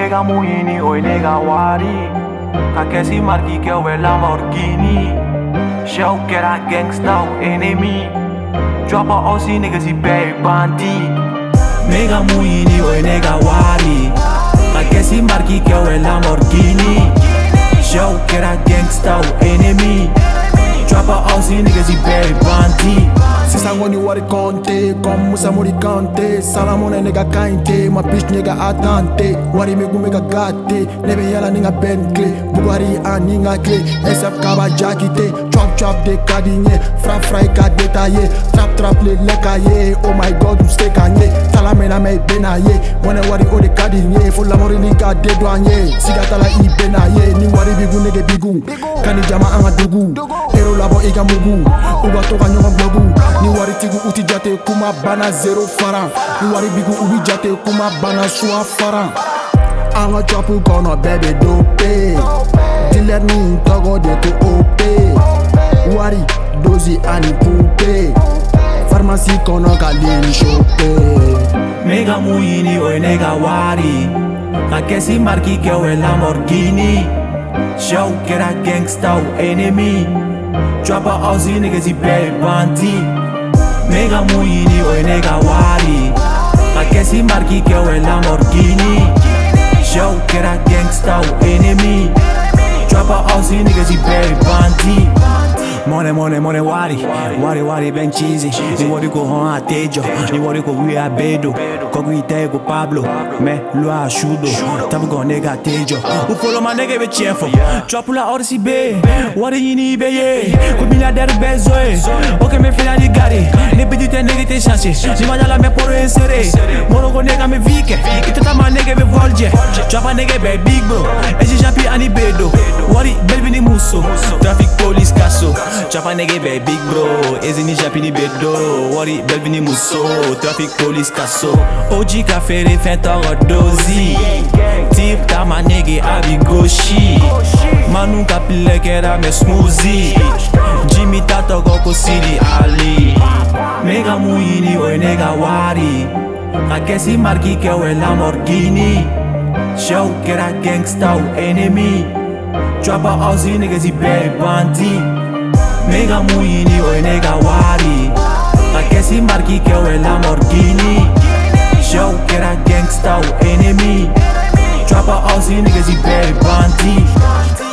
nigga Muini, oi nigga Wari Kakesi marki que eu é Lamborghini Shell que gangsta, o enemy. Drop a Aussie, niggas e pay bandi Nigga Muini, oi nigga Wari Kakesi marki que eu é Lamborghini Shell que gangsta, o enemy. Drop a Aussie, niggas e pay bandi Sisan kɔni wari kɔnte comme Musa Mori Kante. Salamone ne ka kaɲi te ma bitch ne ka attente wari kun bɛ ka gate ne bɛ yala ni ka Bentley Bugatti ani n ka SF kaba jaki te chop chop de ka di n ye fra i ka détaillé trap trap le lɛ ka ye oh my god u se ka n ye tala mɛna mɛ i bɛna ye wari o de ka di n ye fo lamɔri ni ka de do an ye siga tala i bɛna ye ni wari b'i kun nege b'i kun kani jama an ka dugu. Ero labɔ i ka mugu. U ka to ka ɲɔgɔn blogu ni waritigiw u ti jate kuma bana zero faran ni wari bigu u bi jate kuma bana suwa faran an ka cɔpu kɔnɔ bɛɛ be dope. Dilɛr ni tɔgɔ de to ope. Wari dozi ani pupe farmasi kɔnɔ ka leni shope. Nigga Muini, oi nigga Wari. Kakesi marki que eu é Lamborghini Show que era gangsta, enemy. Drop a Aussie, niggas e pay bandi Nigga Muini, oi nigga Wari Kakesi marki que eu é Lamborghini. Show que era gangsta, enemy. Drop a Aussie, niggas e pay bandi Money, money, money, wari Wari, wari, ben cheesy. Ni wari ko hon a tejo Ni wari ko wi a bedo Kogu ite ko Pablo. Me lo a shudo Tabu go nega tejo U follow my nigga be cheerful Drop la hora si be Wari yini be ye Ko milliardaire bezoe Ok me fila di gari Ne bidi te nigga te chance. Ni ma la me poro insere Moro ko nega me vike Ite ta ma nigga be volje Drop a nigga be big bro Chapa nege be eh, big bro. Ezini japini bedo. Wari belvini muso Traffic police kaso Oji ka fere fentoro dozi Tip ta ma nege abi goshi. Manu ka pile kera me smoothie Jimmy tato koko sidi ali. Mega muini oi nega wari. Akesi marki ke we Lamborghini. Show kera gangsta o enemy. Chopper ozi niggas zi be bandit Nigga Muini oi nigga Wari Kakesi marki que eu é Lamborghini. Show que era gangsta o enemy. Drop a Aussie niggas e pay bandi